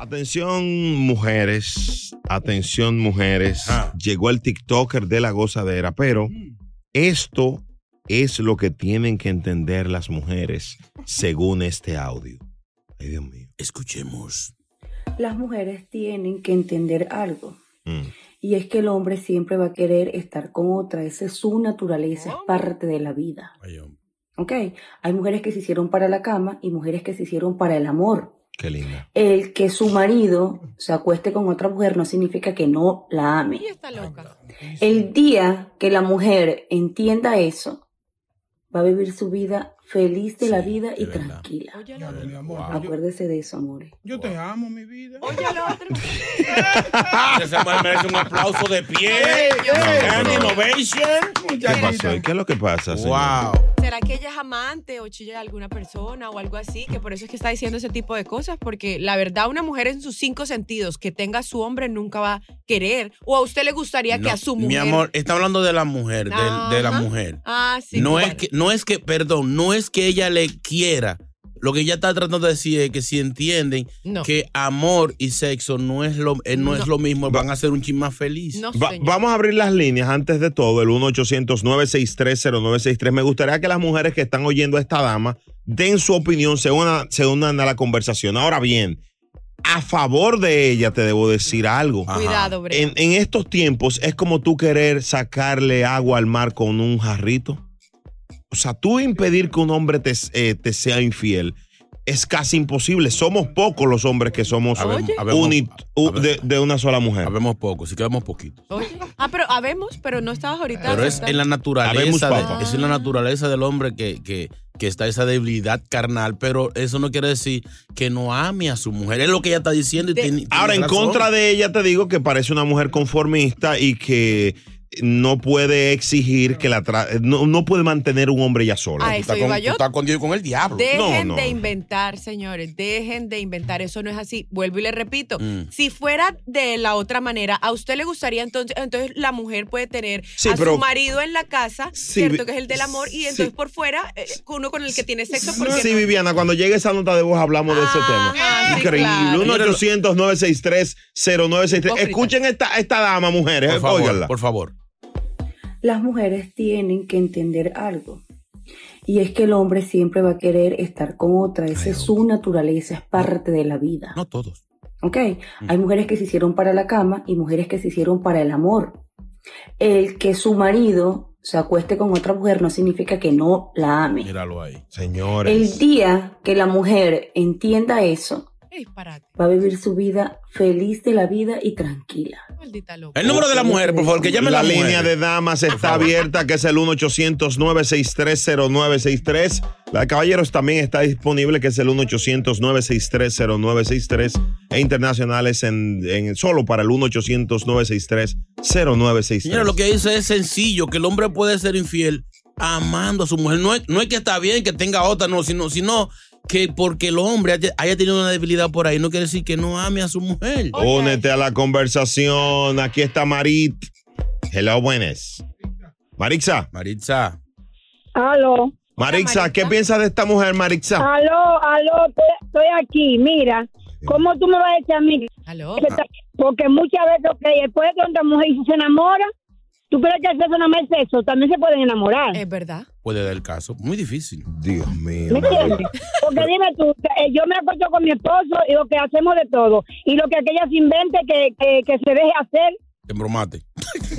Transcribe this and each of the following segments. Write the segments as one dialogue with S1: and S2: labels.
S1: Atención mujeres, atención mujeres. Llegó el TikToker de La Gozadera, pero esto es lo que tienen que entender las mujeres según este audio. Ay, Dios mío.
S2: Escuchemos.
S3: Las mujeres tienen que entender algo.
S1: Mm.
S3: Y es que el hombre siempre va a querer estar con otra. Esa es su naturaleza, es parte de la vida. ¿Ok? Hay mujeres que se hicieron para la cama y mujeres que se hicieron para el amor.
S1: Qué linda.
S3: El que su marido se acueste con otra mujer no significa que no la ame.
S4: está loca.
S3: El día que la mujer entienda eso, va a vivir su vida feliz de la vida y tranquila.
S5: Mi amor, yo-
S3: Acuérdese de eso, amores.
S5: Yo te amo, mi vida.
S2: Esa mujer merece un aplauso de pie. Innovation.
S1: ¿Qué pasó? ¿Y qué es lo que pasa? señor?
S2: Wow.
S6: ¿Será que ella es amante o chilla de alguna persona o algo así? Que por eso es que está diciendo ese tipo de cosas. Porque la verdad, una mujer en sus cinco sentidos que tenga a su hombre nunca va a querer. O a usted le gustaría que a su mujer.
S2: Mi amor, está hablando de la mujer, de, la mujer.
S6: Ah, sí.
S2: no,
S6: claro.
S2: es que, no es que, perdón, no es que ella le quiera. Lo que ella está tratando de decir es que si entienden
S6: No.
S2: que amor y sexo no es lo, eh, no es lo mismo, van a ser un chin más feliz.
S6: No,
S1: Va- vamos a abrir las líneas antes de todo, el 1-800-963-0963. Me gustaría que las mujeres que están oyendo a esta dama den su opinión, se unan, se unan a la conversación. Ahora bien, a favor de ella te debo decir algo.
S6: Cuidado, Brea.
S1: En, en estos tiempos es como tú querer sacarle agua al mar con un jarrito. O sea, tú impedir que un hombre te, eh, te sea infiel es casi imposible. Somos pocos los hombres que somos
S2: Habemos- habemos-
S1: uni- u- de, de una sola mujer.
S2: Habemos pocos, si quedamos poquitos.
S6: Oye. Ah, pero habemos, pero no estabas ahorita.
S2: Pero es en la
S1: Habemos
S2: naturaleza, de- es en la naturaleza del hombre que, que, que está esa debilidad carnal, pero eso no quiere decir que no ame a su mujer. Es lo que ella está diciendo. Y tiene- tiene
S1: Ahora, en
S2: razón.
S1: contra de ella, te digo que parece una mujer conformista y que no puede exigir que la tra- no, no puede mantener un hombre ya sola.
S6: A eso iba yo.
S2: con Dios y con el diablo.
S6: Dejen
S1: No, no.
S6: de inventar, señores, dejen de inventar, eso no es así. Vuelvo y le repito,
S2: Mm.
S6: si fuera de la otra manera, a usted le gustaría entonces, entonces la mujer puede tener
S1: Sí,
S6: a
S1: pero-
S6: su marido en la casa,
S1: Sí,
S6: cierto que es el del amor, y
S1: sí.
S6: entonces por fuera, eh, uno con el que tiene sexo, porque
S1: Sí, Viviana, cuando llegue esa nota de voz hablamos de ese tema.
S6: sí,
S1: Increíble.
S6: claro.
S1: 1-800-963-0963. Escuchen esta, esta dama, mujeres.
S2: Por favor,
S1: óiganla.
S2: por favor.
S3: Las mujeres tienen que entender algo. Y es que el hombre siempre va a querer estar con otra. Esa es su naturaleza, es parte de la vida.
S2: No todos.
S3: ¿Ok? Hay mujeres que se hicieron para la cama y mujeres que se hicieron para el amor. El que su marido se acueste con otra mujer no significa que no la ame.
S2: Míralo ahí.
S1: Señores.
S3: El día que la mujer entienda eso, va a vivir su vida feliz de la vida y tranquila.
S2: El número de la mujer, por favor, que llame
S1: la
S2: la
S1: línea
S2: mujer.
S1: de damas está abierta, que es el 1-800-963-0963. La de caballeros también está disponible, que es el 1-800-963-0963. E internacionales en, en- solo para el 1-800-963-0963.
S2: Señora, lo que dice es sencillo, que el hombre puede ser infiel amando a su mujer. No es, no es que está bien que tenga otra, no, sino, sino que porque el hombre haya, tenido una debilidad por ahí, no quiere decir que no ame a su mujer.
S1: Únete a la conversación. Aquí está Marit. Hello, buenas. Marixa.
S2: Maritza.
S7: Aló.
S1: Marixa, ¿qué piensas de esta mujer, Marixa?
S7: Aló, aló, estoy, aquí. Mira, ¿cómo tú me vas a decir a mí?
S6: Aló.
S7: Porque muchas veces, ok, después de que una mujer se enamora, ¿tú crees que el sexo no es sexo? También se pueden enamorar.
S6: Es verdad.
S2: Puede dar el caso. Muy difícil.
S1: Dios mío.
S7: ¿Me entiendes? Porque dime tú, eh, yo me acuerdo con mi esposo y lo que hacemos de todo. Y lo que aquella se invente que, que, que se deje hacer,
S2: Te embromate.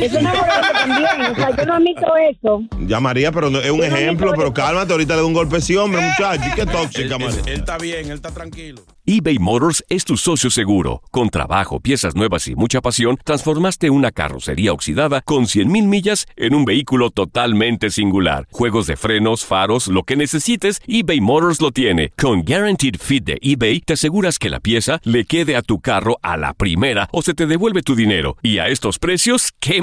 S7: Eso es enamorarse también. O sea, yo no admito eso.
S1: Ya, María, pero no- es un
S7: Yo
S1: ejemplo, pero cálmate, ahorita le doy un golpe ese hombre, muchacho. Qué tóxica,
S2: Él,
S1: María.
S2: él está bien, él está tranquilo.
S8: eBay Motors es tu socio seguro. Con trabajo, piezas nuevas y mucha pasión, transformaste una carrocería oxidada con 100.000 millas en un vehículo totalmente singular. Juegos de frenos, faros, lo que necesites, eBay Motors lo tiene. Con Guaranteed Fit de eBay, te aseguras que la pieza le quede a tu carro a la primera o se te devuelve tu dinero. Y a estos precios, ¿qué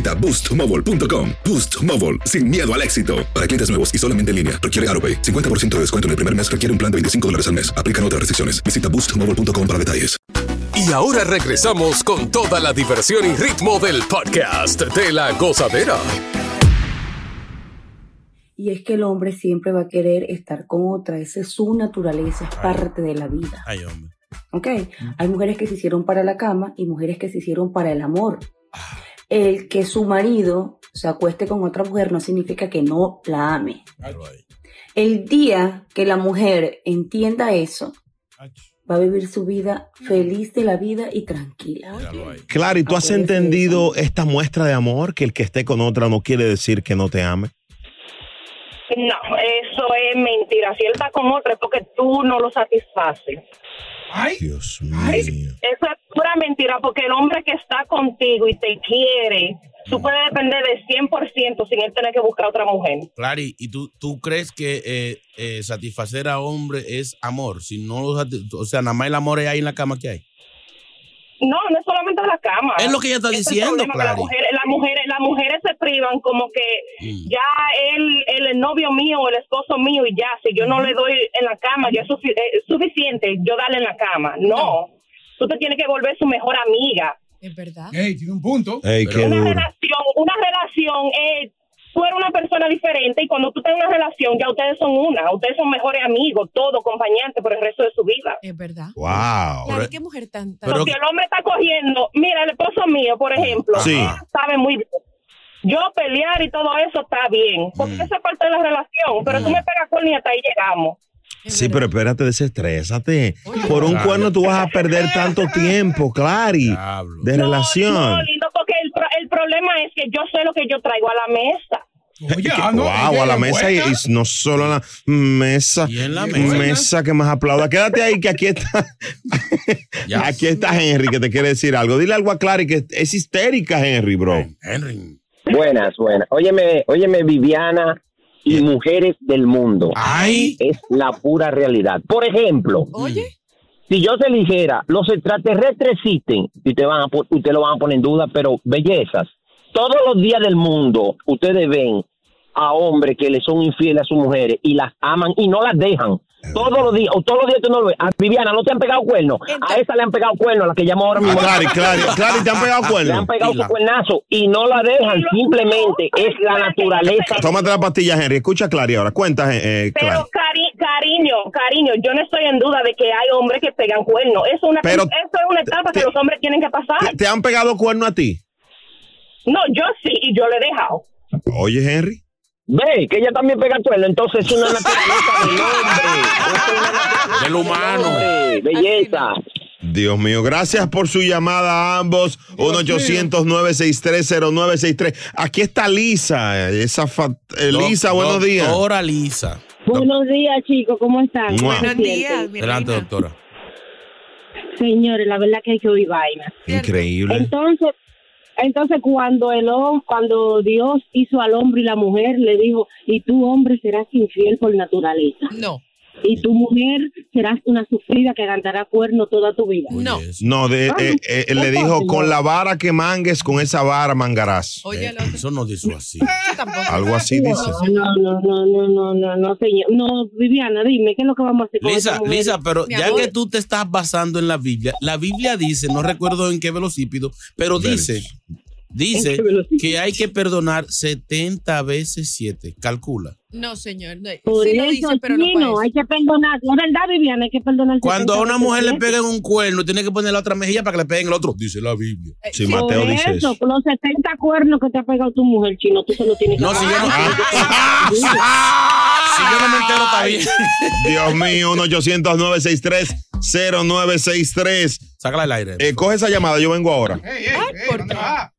S9: boostmobile.com. Boost Mobile, sin miedo al éxito. Para clientes nuevos y solamente en línea, requiere AroPay. 50% de descuento en el primer mes requiere un plan de 25 dólares al mes. Aplican otras restricciones. Visita boostmobile.com para detalles.
S10: Y ahora regresamos con toda la diversión y ritmo del podcast de la gozadera.
S3: Y es que el hombre siempre va a querer estar con otra. Esa es su naturaleza, es parte de la vida.
S2: Ay, hombre.
S3: ¿Ok? Hay mujeres que se hicieron para la cama y mujeres que se hicieron para el amor. El que su marido se acueste con otra mujer no significa que no la ame. El día que la mujer entienda eso, va a vivir su vida feliz de la vida y tranquila.
S1: Claro, ¿y tú has entendido esta muestra de amor? Que el que esté con otra no quiere decir que no te ame.
S11: No, eso es mentira. Si él está con otra es porque tú no lo satisfaces.
S1: Dios
S11: Ay, Eso es pura mentira porque el hombre que está contigo y te quiere, tú puedes depender del 100% sin él tener que buscar otra mujer.
S2: Clary, ¿y tú, tú crees que eh, eh, satisfacer a hombre es amor? Si no o sea, nada más el amor es ahí en la cama que hay.
S11: No, no es solamente la cama.
S2: Es lo que ella está
S11: es el
S2: diciendo,
S11: problema, que Las mujeres, las, mujeres, las mujeres se privan como que
S2: Mm.
S11: ya es el novio mío o el esposo mío y ya, si yo no le doy en la cama, ya es eh, suficiente yo darle en la cama. No, tú te tienes que volver su mejor amiga.
S6: Es verdad.
S5: Ey, tiene un punto.
S1: Ey, qué
S11: una
S1: duro.
S11: relación, una relación es tú eres una persona diferente y cuando tú tienes una relación ya ustedes son una, ustedes son mejores amigos, todo, compañeros por el resto de su vida.
S6: Es verdad.
S1: Wow.
S6: Claro, qué mujer tan, tan-
S11: Porque el hombre está cogiendo, mira, el esposo mío, por ejemplo,
S1: Sí.
S11: sabe muy bien. Yo pelear y todo eso está bien, porque eso es parte de la relación, pero tú me pegas con y hasta ahí llegamos.
S1: Sí, pero espérate, desestrésate. Por un cuerno tú vas a perder tanto tiempo, Clary, de
S11: No,
S1: relación.
S11: lindo, porque el, pro- el problema es que yo sé lo que yo traigo a la mesa.
S1: Wow, a la mesa y, y no solo a la mesa.
S2: la
S1: mesa.
S2: mesa.
S1: que más aplauda. Quédate ahí que aquí está. aquí está Henry que te quiere decir algo. Dile algo a Clary que es histérica, Henry, bro.
S2: Henry.
S12: Buenas, buenas. Óyeme, óyeme, Viviana y mujeres del mundo. Es la pura realidad. Por ejemplo, si yo te dijera, los extraterrestres existen, y te van a, usted lo van a poner en duda, pero bellezas. Todos los días del mundo, ustedes ven a hombres que le son infieles a sus mujeres y las aman y no las dejan. Todos los días, o todos los días tú no lo ves. A Viviana no te han pegado cuernos. A esa le han pegado cuernos, a la que llamó ahora mismo.
S1: Clary, Clary, Clary, te han pegado cuernos.
S12: Le han pegado su cuernazo y no la dejan. Simplemente es la naturaleza.
S1: Tómate la pastilla, Henry. Escucha Clary ahora. Cuenta, eh, eh, Clary.
S11: Pero Cari, Cari Cariño, cariño, yo no estoy en duda de que hay hombres que pegan cuernos. Eso es una,
S1: Pero-
S11: eso es una etapa que los hombres tienen que pasar.
S1: ¿Te, te han pegado cuerno a ti?
S11: No, yo sí, y yo le he dejado.
S1: Oye, Henry.
S12: Ve, que ella también pega cuerno, entonces es una naturaleza del hombre.
S2: Del humano.
S12: Hombre, belleza.
S1: Dios mío, gracias por su llamada a ambos. 1-800-963-0963. Aquí está Lisa. Esa fa- eh, Lisa, buenos días.
S2: Doctora Lisa.
S13: Buenos días, chicos, ¿cómo están?
S1: Mua.
S13: ¿Cómo se
S6: Buenos días,
S2: Adelante, doctora.
S13: Señores, la verdad que hay que oír vaina.
S1: Increíble.
S13: Entonces, entonces cuando el cuando Dios hizo al hombre y la mujer, le dijo, y tú hombre serás infiel por naturaleza.
S6: No.
S13: Y tu mujer serás una sufrida que cantará cuerno toda tu vida.
S6: No.
S1: No, de-
S13: Ah,
S1: eh, eh, él le
S13: no,
S1: dijo, con la vara que mangues, con esa vara mangarás.
S6: Oye.
S2: Eh, Eso no dice así.
S1: Algo así dice.
S13: No, no, no, no, no, no, no, señor. No, Viviana, dime, ¿qué es lo que vamos a hacer con
S2: Lisa? Lisa, pero
S6: Mi
S2: ya
S6: amor.
S2: que tú te estás basando en la Biblia, la Biblia dice, no recuerdo en qué velocípido, pero dice, dice que hay que perdonar 70 veces 7. Calcula.
S6: No, señor. no,
S13: Por
S6: sí lo
S13: eso,
S6: dice, pero no
S13: chino,
S6: puede
S13: hay que perdonar. Es verdad, Viviana, hay que perdonar.
S2: Cuando a
S13: 70
S2: una mujer le peguen un cuerno, tiene que poner la otra mejilla para que le peguen el otro. Dice la Biblia.
S6: Eh,
S1: Sí,
S6: sí,
S1: Mateo
S13: Por
S1: dice
S13: eso, los 70 cuernos que te ha pegado tu mujer, chino, tú se lo tienes que
S2: No, si yo no,
S1: Ah.
S2: si yo no me entero, está bien.
S1: Dios mío, 1-800-963-0963.
S2: Sácala al aire.
S1: Eh, coge esa llamada, yo vengo ahora.
S5: Ey, ey,
S6: Ay,
S5: ey,
S6: ¿por
S5: ¿dónde
S6: qué?
S5: va?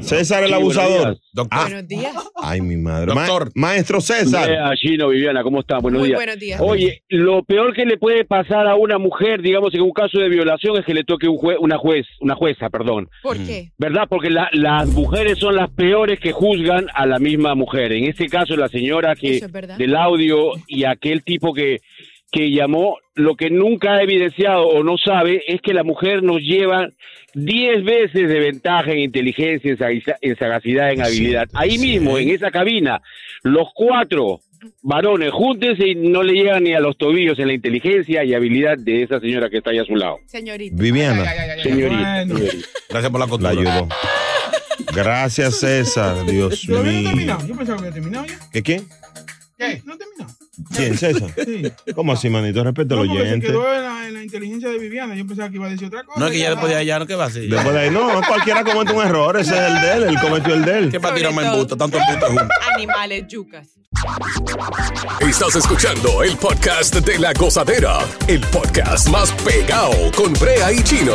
S5: César.
S1: El
S12: Sí, buenos
S1: abusador.
S12: días.
S2: Doctor.
S6: Buenos días.
S1: Ay, mi madre. Ma-
S2: Doctor.
S1: Maestro César.
S12: Eh, Gino, Viviana, ¿cómo están? Buenos
S6: Muy
S12: días.
S6: buenos días.
S12: Oye, lo peor que le puede pasar a una mujer, digamos, en un caso de violación, es que le toque un jue- una juez, una jueza, perdón.
S6: ¿Por qué?
S12: ¿Verdad? Porque la- las mujeres son las peores que juzgan a la misma mujer. En este caso, la señora que
S6: es
S12: del audio y aquel tipo que, que llamó, lo que nunca ha evidenciado o no sabe es que la mujer nos lleva 10 veces de ventaja en inteligencia, en, sagaci- en sagacidad, en habilidad. Ahí mismo, en esa cabina, los cuatro varones, júntense y no le llegan ni a los tobillos en la inteligencia y habilidad de esa señora que está ahí a su lado.
S6: Señorita.
S1: Viviana.
S5: Ay, ay, ay, ay,
S12: Señorita.
S5: bueno.
S12: señorita.
S2: Gracias por la
S1: La
S2: costura.
S1: ayudó. Gracias, César. Dios
S5: ¿Todavía no he
S1: mío.
S5: terminado? Yo pensaba que había terminado ya.
S1: ¿Qué?
S5: ¿Qué? ¿No he terminado?
S1: ¿Quién, César?
S5: Sí.
S1: ¿Cómo así, manito? Respeto
S5: No,
S1: al
S5: porque se
S1: oyente.
S5: quedó en la, en la inteligencia de Viviana. Yo pensaba que iba a decir otra cosa.
S2: No es que ya después de allá, ¿no? ¿Qué va a hacer?
S1: Después de ahí, no, cualquiera comete un error. Ese es el de él. Él cometió el de él.
S2: ¿Qué para tirarme en busta? Tanto puto juntos.
S6: Animales, yucas.
S10: Estás escuchando el podcast de la gozadera, el podcast más pegado con Brea y Chino.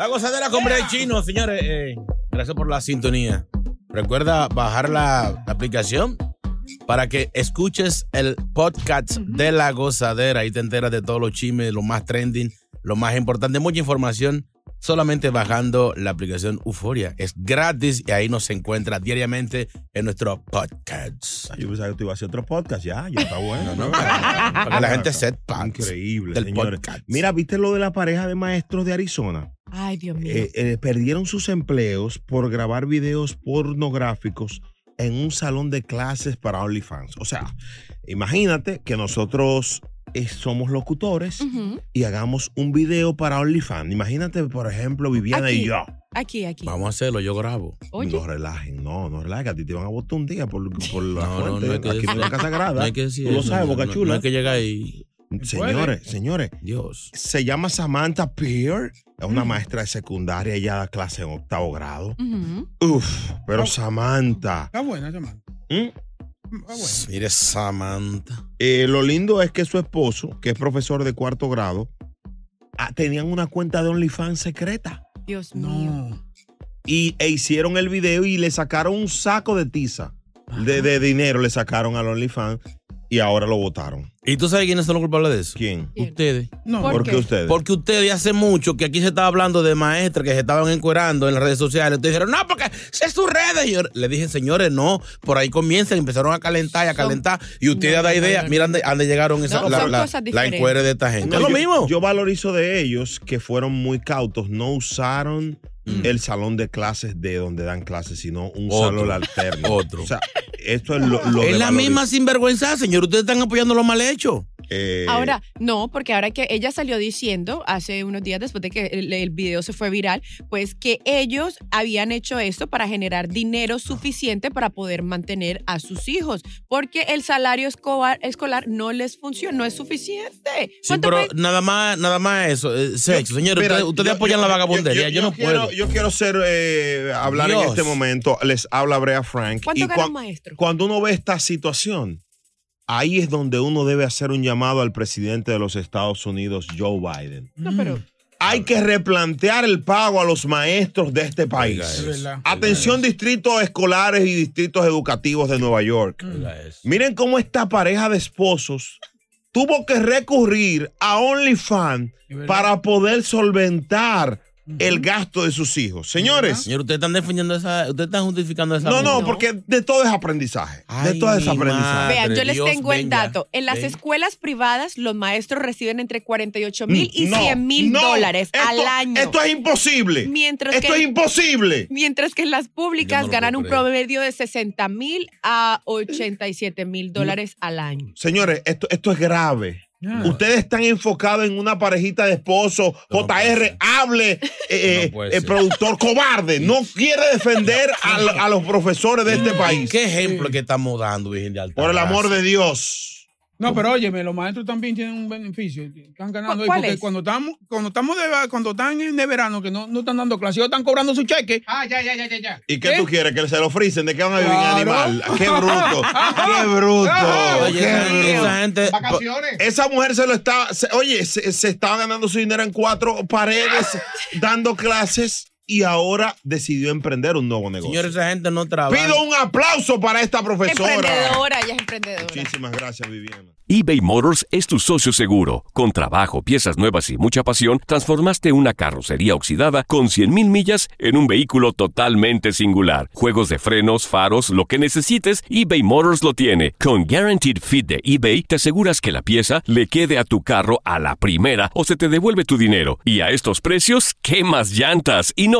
S2: La gozadera con Brea y Chino, señores. eh, gracias por la sintonía. Recuerda bajar la aplicación para que escuches el podcast de la gozadera. Ahí te enteras de todos los chismes, lo más trending, lo más importante, mucha información. Solamente bajando la aplicación Euforia. Es gratis y ahí nos encuentra diariamente en nuestro podcast.
S1: Yo pensaba que tú ibas a hacer otro podcast. Ya, ya está bueno.
S2: No, para, para que la gente sepa.
S1: Increíble,
S2: del
S1: señores.
S2: podcast.
S1: Mira, ¿viste lo de la pareja de maestros de Arizona?
S6: Ay, Dios mío.
S1: Eh, eh, perdieron sus empleos por grabar videos pornográficos en un salón de clases para OnlyFans. O sea, imagínate que nosotros eh, somos locutores y hagamos un video para OnlyFans. Imagínate, por ejemplo, Viviana
S6: Aquí.
S1: y yo.
S6: Aquí, aquí.
S2: Vamos a hacerlo, yo grabo.
S6: Oye.
S1: No relajen, no, no relajen. A ti te van a botar un día por, por la
S2: No,
S1: fuente.
S2: no hay que
S1: Aquí no hay casa grada.
S2: No hay que decir
S1: Tú lo sabes,
S2: no,
S1: Boca
S2: no,
S1: Chula.
S2: No hay que llegar ahí.
S1: Señores, señores.
S2: Dios.
S1: Se llama Samantha Peer. Es una maestra de secundaria. Ella da clase en octavo grado.
S6: Ujú.
S1: Uf, pero Samantha.
S5: Está buena, Samantha.
S1: ¿Mm?
S5: Está buena.
S2: Mire, Samantha.
S1: Eh, lo lindo es que su esposo, que es profesor de cuarto grado, ah, tenían una cuenta de OnlyFans secreta.
S6: Dios mío.
S5: No.
S1: Y e hicieron el video y le sacaron un saco de tiza. De, de dinero le sacaron al OnlyFans. Y ahora lo votaron.
S2: ¿Y tú sabes quiénes son los culpables de eso?
S1: ¿Quién?
S2: Ustedes.
S5: No.
S1: ¿Por, qué ustedes?
S2: Porque ustedes hace mucho que aquí se estaba hablando de maestras que se estaban encuerando en las redes sociales. Ustedes dijeron, no, porque es sus redes. Y yo le dije, señores, no, por ahí comienzan, empezaron a calentar y a calentar. Y ustedes
S6: No,
S2: da idea,
S6: no, no.
S2: mira dónde, dónde llegaron esa,
S6: No,
S2: la,
S6: son
S2: la, la encuere de esta gente.
S1: No,
S2: es lo
S1: yo,
S2: mismo.
S1: Yo valorizo de ellos que fueron muy cautos, no usaron el salón de clases de donde dan clases, sino un
S2: Otro.
S1: salón alterno.
S2: Otro.
S1: O sea, esto es lo, lo
S2: es la misma sinvergüenza, señor. Ustedes están apoyando lo mal hecho.
S1: Eh,
S6: Ahora, no, porque ahora que ella salió diciendo hace unos días después de que el, el video se fue viral, pues que ellos habían hecho esto para generar dinero suficiente para poder mantener a sus hijos, porque el salario escolar, escolar no les funciona, no es suficiente.
S2: Sí,
S6: ¿Cuánto
S2: pero
S6: me-
S2: nada más, nada más eso, eh, sexo. Señores, ustedes, apoyan
S1: yo-
S2: la vagabundería. Yo, no
S1: quiero,
S2: puedo.
S1: Yo quiero ser, eh, hablar en este momento. Les habla Brea Frank.
S6: ¿Cuánto
S1: y
S6: gana maestro?
S1: Cuando uno ve esta situación, ahí es donde uno debe hacer un llamado al presidente de los Estados Unidos, Joe Biden.
S6: No, pero
S1: Hay que replantear el pago a los maestros de este país.
S5: Es verdad.
S1: Atención distritos escolares y distritos educativos de Nueva York. Miren cómo esta pareja de esposos tuvo que recurrir a OnlyFans para poder solventar el gasto de sus hijos. Señores,
S2: Señor, ustedes están defendiendo esa, ustedes están justificando esa.
S1: no, no, porque de todo es aprendizaje. de todo es aprendizaje.
S2: madre.
S6: Vean, yo les
S2: Dios,
S6: tengo el dato. En las escuelas privadas, los maestros reciben entre 48 mil y
S1: No,
S6: 100 mil
S1: no,
S6: dólares
S1: esto-
S6: al año.
S1: Esto es imposible.
S6: Mientras
S1: esto
S6: que-
S1: es imposible.
S6: Mientras que en las públicas
S2: no
S6: ganan un promedio de 60 mil a 87 mil dólares al año.
S1: Señores, esto, esto es grave. Ustedes están enfocados en una parejita de esposos. JR, hable, eh,
S2: No
S1: eh, productor cobarde. No quiere defender a, a los profesores de este país.
S2: ¿Qué ejemplo que estamos dando, Virgen de Alta
S1: Por el amor de Dios.
S5: No, pero óyeme, los maestros también tienen un beneficio. Están ganando ahí
S6: ¿Cuál
S5: porque
S6: es?
S5: cuando estamos, cuando estamos de, cuando están en de verano, que no, no están dando clases, ellos están cobrando su cheque.
S14: Ah, ya, ya, ya, ya, ya.
S1: ¿Y qué, tú quieres? ¿Que se lo frisen? ¿De qué van a vivir
S5: Claro.
S1: animal? ¡Qué bruto! ¡Qué bruto!
S2: Oye,
S1: ¡Qué
S2: esa,
S1: bruto!
S2: esa gente.
S14: Vacaciones.
S1: Esa mujer se lo está. se- oye, se, se estaba ganando su dinero en cuatro paredes, dando clases y ahora decidió emprender un nuevo negocio.
S2: Señores, esa gente no trabaja.
S1: Pido un aplauso para esta profesora.
S6: Emprendedora, ella es emprendedora.
S1: Muchísimas gracias, Viviana.
S8: eBay Motors es tu socio seguro. Con trabajo, piezas nuevas y mucha pasión, transformaste una carrocería oxidada con 100.000 millas en un vehículo totalmente singular. Juegos de frenos, faros, lo que necesites, eBay Motors lo tiene. Con Guaranteed Fit de eBay, te aseguras que la pieza le quede a tu carro a la primera o se te devuelve tu dinero. Y a estos precios, ¿qué más llantas y no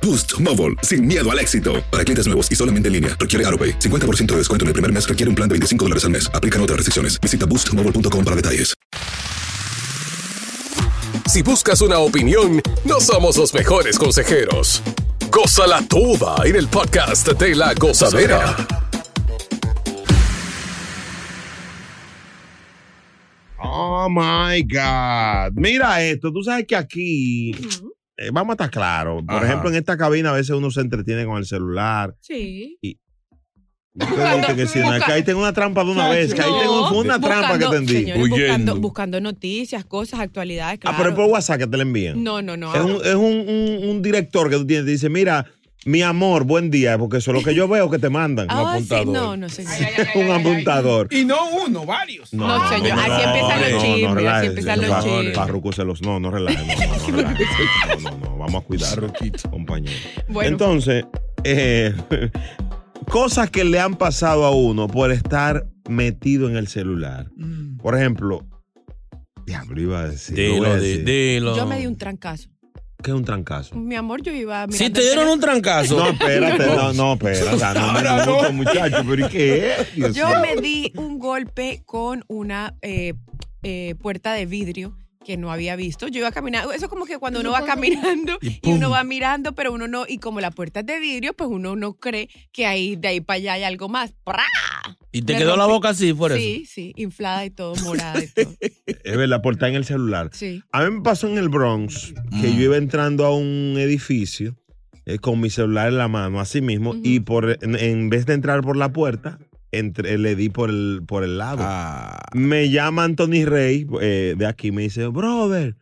S9: Boost Mobile, sin miedo al éxito. Para clientes nuevos y solamente en línea, requiere AroPay. 50% de descuento en el primer mes requiere un plan de 25 dólares al mes. Aplican otras restricciones. Visita boostmobile.com para detalles.
S10: Si buscas una opinión, no somos los mejores consejeros. Gózala toda en el podcast de la gozadera.
S1: Oh my God. Mira esto. Tú sabes que aquí. Eh, vamos a estar claros. Por
S2: Ajá.
S1: ejemplo, en esta cabina a veces uno se entretiene con el celular.
S6: Sí.
S1: Usted dice que sí, no, que ahí tengo una trampa de una vez. Que ahí tengo fue una trampa que
S6: buscando-
S1: tendí.
S6: señores, buscando, buscando noticias, cosas, actualidades,
S1: Ah,
S6: claro.
S1: pero es por WhatsApp que te la envían.
S6: No, no, no.
S1: Es, un, es un- un- un director que tú tienes. Te dice, mira, mi amor, buen día. Porque eso es lo que yo veo que te mandan.
S6: Ah, sí, no, no, señor.
S1: un apuntador.
S5: Y no uno, varios.
S6: No, señor, así empiezan los chismes, así empiezan los chismes.
S1: Se los. No, no relajes. No, no, no, no, no, no, Vamos a cuidar, compañero.
S6: Bueno.
S1: Entonces, eh, cosas que le han pasado a uno por estar metido en el celular.
S6: Mm.
S1: Por ejemplo, diablo, iba a decir. lo
S2: Dilo,
S1: voy a
S2: di-
S1: decir.
S2: dilo.
S6: Yo me di un trancazo.
S1: ¿Qué es un trancazo?
S6: Mi amor, yo iba
S2: Si
S6: mirando
S2: te dieron un trancazo.
S1: No, espérate, no, no, espérate. No, no, no, no, muchacho, pero ¿y qué es? Dios
S6: Yo me di un golpe con una eh, eh, puerta de vidrio que no había visto. Yo iba caminando, eso es como que cuando uno va caminando y, uno va mirando, pero uno no, y como la puerta es de vidrio, pues uno no cree que ahí de ahí para allá hay algo más. ¡Pra!
S2: ¿Y te
S6: Me
S2: quedó la boca así por eso?
S6: Sí, sí, inflada y todo, morada y todo.
S1: Es verdad, por estar en el celular.
S6: Sí.
S1: A mí me pasó en el Bronx que
S2: Mm.
S1: yo iba entrando a un edificio eh, con mi celular en la mano, así mismo, y por en, en vez de entrar por la puerta, entre- le di por el, por el lado.
S2: Ah.
S1: Me llama Anthony Rey eh, de aquí, me dice, brother,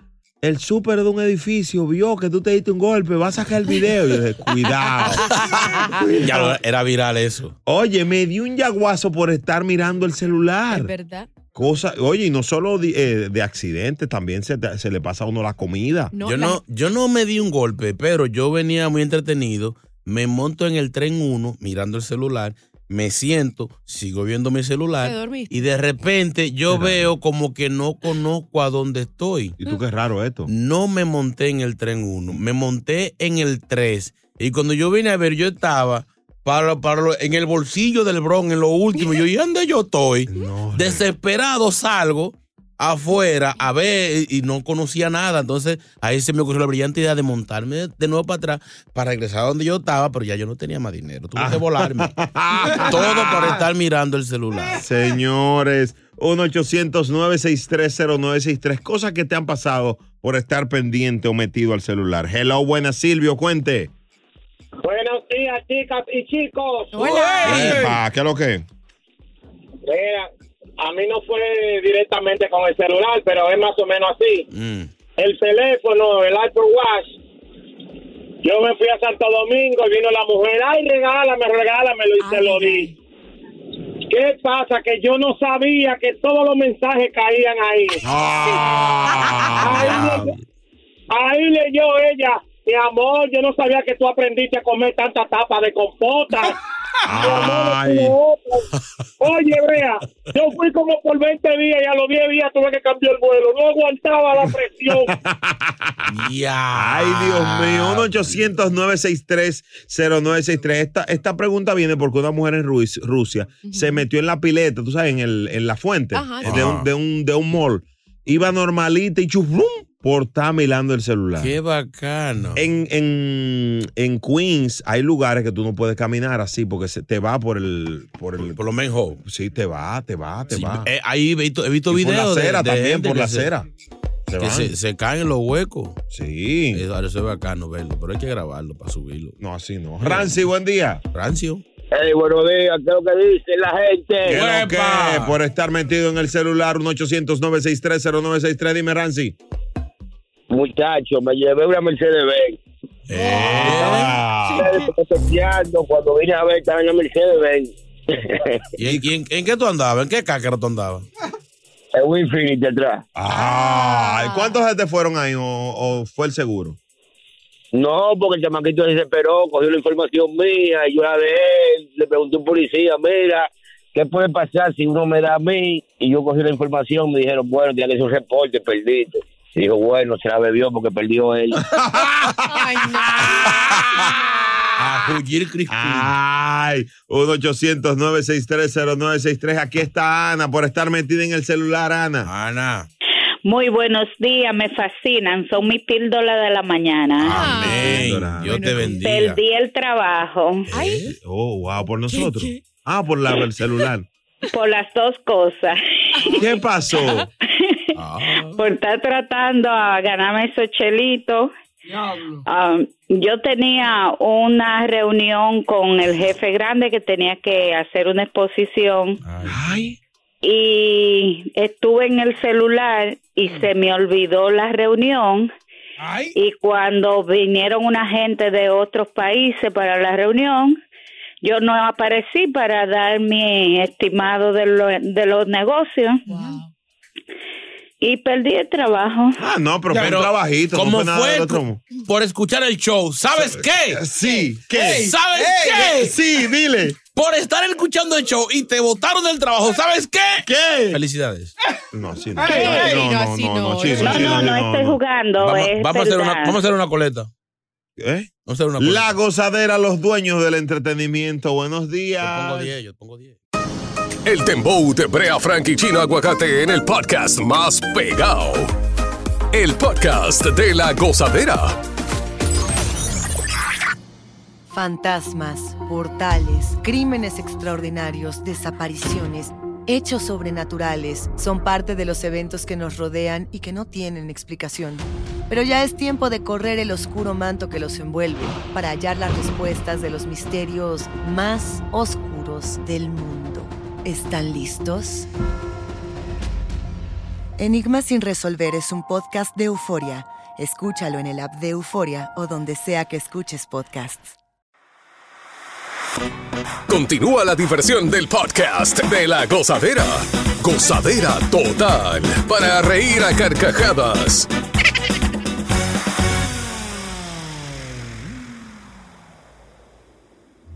S1: el súper de un edificio vio que tú te diste un golpe, va a sacar el video. Y yo dije, cuidado.
S2: Ya lo- era viral eso.
S1: Oye, me dio un yaguazo por estar mirando el celular.
S6: Es verdad.
S1: Cosa, oye, y no solo de, eh, de accidentes, también se, se le pasa a uno la comida.
S2: yo, no, yo no me di un golpe, pero yo venía muy entretenido. Me monto en el tren 1 mirando el celular, me siento, sigo viendo mi celular y de repente yo veo como que no conozco a dónde estoy.
S1: ¿Y tú qué raro esto?
S2: No me monté en el tren 1, me monté en el 3 y cuando yo vine a ver yo estaba para, para lo- en el bolsillo del Bron, en lo último. Yo, ¿y dónde yo estoy? Desesperado salgo afuera a ver y no conocía nada. Entonces ahí se me ocurrió la brillante idea de montarme de nuevo para atrás para regresar a donde yo estaba, pero ya yo no tenía más dinero. Tuve que volarme. Todo por estar mirando el celular.
S1: Señores, 1-800-963-0963. Cosas que te han pasado por estar pendiente o metido al celular. Hello, buenas Silvio, cuente.
S14: Buenos días, chicas y chicos.
S1: Epa, ¿Qué es lo que?
S14: Mira, a mí no fue directamente con el celular, pero es más o menos así.
S2: Mm.
S14: El teléfono, el Apple Watch. Yo me fui a Santo Domingo y vino la mujer, ay, regálame, regálamelo y se lo di. ¿Qué pasa? Que yo no sabía que todos los mensajes caían ahí. ahí, le- ahí leyó ella, mi amor, yo no sabía que tú aprendiste a comer tanta tapa de compota.
S1: Ay.
S14: Oye, Brea, yo fui como por 20 días y a los 10 días tuve que cambiar el vuelo. No aguantaba la presión.
S1: Ay, Dios mío. 1-800-963-0963. Esta, esta pregunta viene porque una mujer en Ruis- Rusia se metió en la pileta, tú sabes, en, el, en la fuente
S6: Ajá, sí.
S1: de, un, de, un, de un mall. Iba normalita y chuflum por estar mirando el celular.
S2: Qué bacano.
S1: En, en, en Queens hay lugares que tú no puedes caminar así porque se te va por el... Por, el,
S2: por los menjo.
S1: Sí, te va, te va, te
S2: Sí,
S1: va.
S2: eh, ahí he visto, he visto
S1: Y por la
S2: videos de-
S1: acera
S2: de,
S1: también, por la acera. Se
S2: que se, se caen en los huecos.
S1: Sí.
S2: Eso, eso es bacano verlo, pero hay que grabarlo para subirlo.
S1: No, así no. Rancy, buen día.
S2: Rancio.
S12: Hey, buenos días, ¿qué es lo que dice la gente?
S1: ¿Qué lo? Por estar metido en el celular, un 800-963-0963. Dime, Rancy.
S12: Muchacho, me llevé una Mercedes Benz.
S1: Ah.
S12: Testeando, Cuando vine a ver, estaba en la Mercedes Benz.
S2: ¿Y, en, y en- en qué tú andabas? ¿En qué cácara tú andabas?
S12: En un Infinity atrás.
S1: Ah, ¿y ¿cuántos se te fueron ahí o, o fue el seguro?
S12: No, porque el chamaquito se desesperó, cogió la información mía y yo la de él. Le pregunté a un policía, mira, ¿qué puede pasar si uno me da a mí? Y yo cogí la información, me dijeron, bueno, tienes un reporte, perdiste. Y dijo, bueno, se la bebió porque perdió él.
S2: A Jugir Crispín.
S1: Ay, 1-800-963-0963. Aquí está Ana por estar metida en el celular, Ana.
S2: Ana.
S15: Muy buenos días, me fascinan, son mi píldora de la mañana.
S1: Amén.
S2: Dios te bendiga.
S15: Perdí el trabajo
S1: Oh, wow, por nosotros. Ah, por la del celular.
S15: por las dos cosas.
S1: ¿Qué pasó?
S15: por estar tratando a ganarme esos chelitos. Um, yo tenía una reunión con el jefe grande que tenía que hacer una exposición. Y estuve en el celular y se me olvidó la reunión. Y cuando vinieron una gente de otros países para la reunión yo no aparecí para dar mi estimado de, lo- de los negocios y perdí el trabajo.
S1: Ah, no, pero fue un trabajito. no
S2: Como
S1: fue nada
S2: fue
S1: del otro.
S2: por escuchar el show, ¿sabes qué?
S1: Sí, ¿qué?
S2: Ey, ¿Sabes
S1: Ey,
S2: qué?
S1: sí, dile.
S2: Por estar escuchando el show y te botaron del trabajo, ¿sabes qué?
S1: ¿Qué?
S2: Felicidades.
S1: No, sí, no.
S15: Ey,
S1: no,
S15: no,
S1: no,
S15: así
S1: no, no,
S15: no, no, no, no
S1: no,
S15: estoy
S1: no.
S15: jugando,
S2: Vamos,
S15: es
S2: vamos a hacer una, vamos a hacer una coleta.
S1: ¿Eh?
S2: Vamos a hacer una coleta.
S1: La gozadera, los dueños del entretenimiento. Buenos días.
S2: Yo pongo 10, yo pongo 10.
S10: El Dembow de Brea Frank y Chino Aguacate en el podcast más pegado. el podcast de la gozadera.
S16: Fantasmas, portales, crímenes extraordinarios, desapariciones, hechos sobrenaturales son parte de los eventos que nos rodean y que no tienen explicación. Pero ya es tiempo de correr el oscuro manto que los envuelve para hallar las respuestas de los misterios más oscuros del mundo. ¿Están listos? Enigma sin resolver es un podcast de euforia. Escúchalo en el app de Euforia o donde sea que escuches podcasts.
S10: Continúa la diversión del podcast de la gozadera. Gozadera total. Para reír a carcajadas.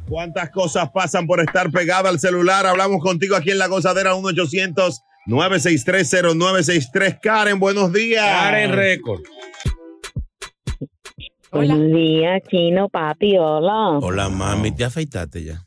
S1: ¿Cuántas cosas pasan por estar pegado al celular? Hablamos contigo aquí en La Gozadera 1-800-963-0963. Karen, buenos días.
S2: Karen Record.
S13: Buenos días, chino, papi, hola.
S2: Hola, mami, ¿te afeitaste ya?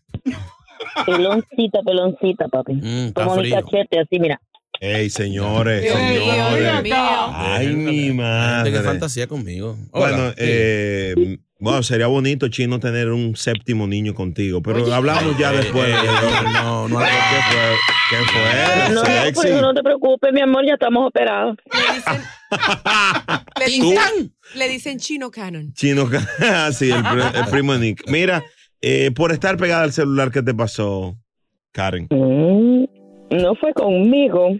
S13: Peloncita, peloncita, papi.
S2: Mm,
S13: Como mi
S2: frío.
S13: cachete, así, mira.
S1: Ey, señores,
S2: Dios mío,
S1: señores.
S2: Dios mío.
S1: Ay, mi
S2: Gente
S1: madre.
S2: que fantasía conmigo.
S1: Bueno,
S2: Hola.
S1: eh, bueno, sería bonito, Chino, tener un séptimo niño contigo, pero hablamos ya
S2: Eh,
S1: después.
S2: eh, no, no,
S1: ¿Qué fue? ¿Qué fue?
S13: No, no,
S1: Sexy.
S13: pues no te preocupes, mi amor, ya estamos operados.
S6: Le
S1: ¿Tú?
S6: dicen, le dicen chino canon.
S1: Chino, ah, sí, el, el primo de Nick. Mira, eh, por estar pegada al celular, ¿qué te pasó, Karen?
S13: Mm, no fue conmigo.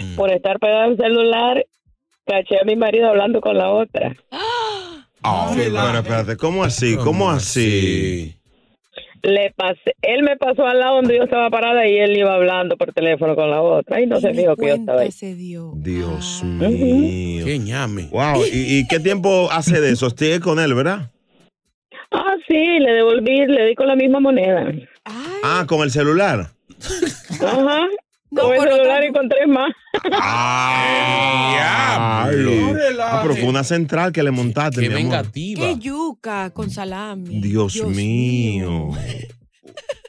S1: Mm.
S13: Por estar pegado al celular, caché a mi marido hablando con la otra.
S1: Ah, pero espérate, ¿cómo así? ¿Cómo así?
S13: Le pasé, él me pasó al lado donde yo estaba parada y él iba hablando por teléfono con la otra y no se dijo que yo estaba ahí.
S1: Dios mío.
S2: Qué ñame.
S1: Wow, ¿y, y qué tiempo hace de eso? Sigue con él, ¿verdad?
S13: Ah, sí, le devolví, le di con la misma moneda.
S1: Ah, con el celular.
S13: Ajá. Con el celular y con tres más.
S1: Ay, ah, pero fue una central que le montaste, mi amor.
S6: Qué yuca con salami.
S1: Dios, mío.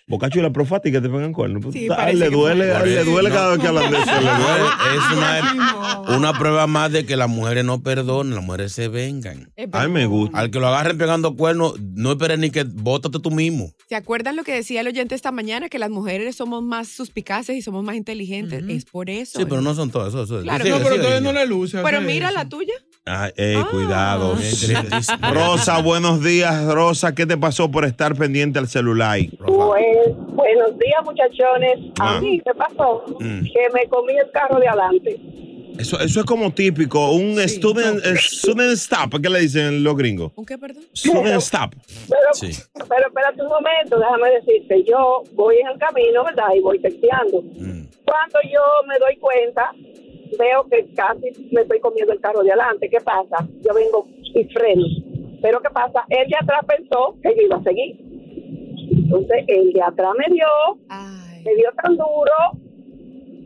S1: Bocacho y la profática te pegan cuernos.
S6: Sí,
S1: A él
S6: parece
S1: le duele, a él le duele
S2: No.
S1: cada vez que hablan de eso. le duele.
S2: Es una, una prueba más de que las mujeres no perdonan, las mujeres se vengan.
S1: Ay, me gusta.
S2: Al que lo agarren pegando cuernos, no esperes ni que bótate tú mismo.
S6: ¿Se acuerdan lo que decía el oyente esta mañana? Que las mujeres somos más suspicaces y somos más inteligentes. Es por eso.
S2: Sí, pero no son todos. Eso, eso.
S6: Claro, no, pero
S2: sigue.
S5: no le luce.
S6: Pero mira la tuya.
S1: Ay, ey, cuidado.
S2: Inteligentísimo.
S1: Rosa, buenos días, Rosa. ¿Qué te pasó por estar pendiente al celular?
S17: Pues, buenos días, muchachones.
S1: Ah.
S17: A mí me pasó
S1: Mm.
S17: que me comí el carro de adelante.
S1: Eso, eso es como típico, un student, eh, student stop, ¿qué le dicen los gringos?
S6: ¿Un qué, perdón?
S1: Student stop.
S17: Pero,
S1: Sí.
S17: pero espérate un momento, déjame decirte, yo voy en el camino, ¿verdad? Y voy texteando. Cuando yo me doy cuenta, veo que casi me estoy comiendo el carro de adelante. ¿Qué pasa? Yo vengo y freno. Pero ¿qué pasa? El de atrás pensó que yo iba a seguir. Entonces, el de atrás me dio, me dio tan duro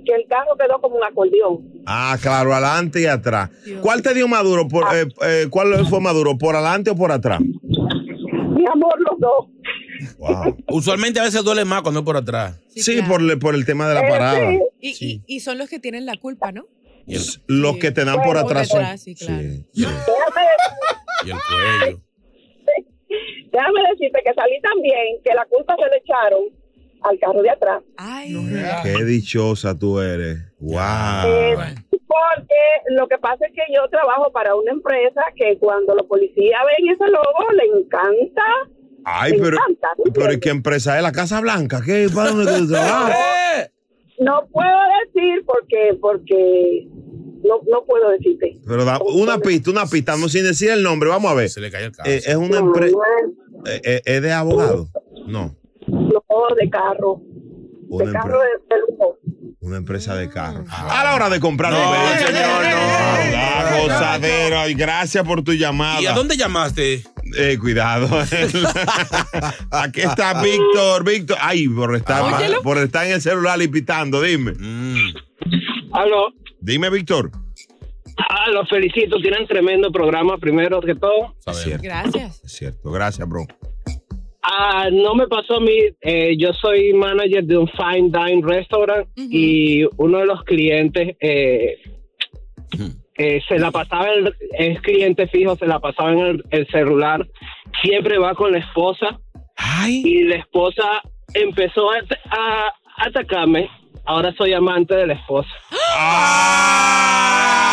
S17: que el carro quedó como un acordeón.
S1: Ah, claro, adelante y atrás. ¿Cuál te dio más duro? Por, eh, eh, ¿Cuál fue más duro, por adelante o por atrás?
S17: Mi amor, los dos.
S2: Usualmente a veces duele más cuando es por atrás.
S1: Sí, por, el- por el tema de la
S17: Eh,
S1: parada.
S6: Y, y- y son los que tienen la culpa, ¿no?
S1: Los que te dan por
S6: Por
S1: atrás son.
S6: detrás, sí, claro.
S2: Y el cuello.
S17: déjame decirte que salí tan bien que la culpa se le echaron al carro de atrás.
S1: Qué dichosa tú eres. Wow.
S17: Eh, porque lo que pasa es que yo trabajo para una empresa que cuando los policías ven ese logo le encanta.
S1: Ay,
S17: me
S1: pero,
S17: encanta, ¿me
S1: pero qué empresa es? ¿La Casa Blanca? ¿Qué? ¿Para dónde que tú trabajas?
S17: No puedo decir porque porque no, no puedo decirte.
S1: Pero da una pista, una pista, no sin decir el nombre, vamos a ver.
S2: Se le cae el
S1: Eh, es una empresa. ¿Es de abogado? No.
S17: No, de carro.
S1: Una,
S17: de carro de, de lujo.
S1: una empresa de carro. A la hora de comprar.
S2: No,
S1: vehículo.
S2: señor, no.
S1: La gozadera. Y gracias por tu llamada.
S2: ¿Y a dónde llamaste?
S1: Eh, cuidado. Aquí está Víctor. Víctor. Ay, por estar,
S2: Óyelo.
S1: por estar en el celular y pitando. Dime.
S18: Aló.
S1: Dime, Víctor.
S18: Ah, los felicito, tienen tremendo programa, primero que todo.
S1: Es cierto.
S6: Gracias.
S1: Es cierto. Gracias, bro.
S18: Ah, no me pasó a mí, eh, yo soy manager de un fine dine restaurant y uno de los clientes eh, eh, se la pasaba, el, es cliente fijo, se la pasaba en el, el celular, siempre va con la esposa. Y la esposa empezó a, a atacarme. Ahora soy amante de la esposa.
S6: Gracias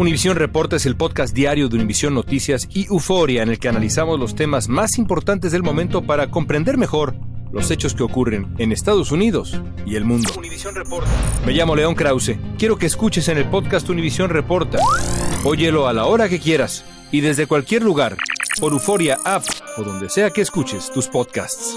S19: Univisión Reporta es el podcast diario de Univisión Noticias y Euforia en el que analizamos los temas más importantes del momento para comprender mejor los hechos que ocurren en Estados Unidos y el mundo. Me llamo León Krause. Quiero que escuches en el podcast Univisión Reporta. Óyelo a la hora que quieras y desde cualquier lugar, por Euforia App o donde sea que escuches tus podcasts.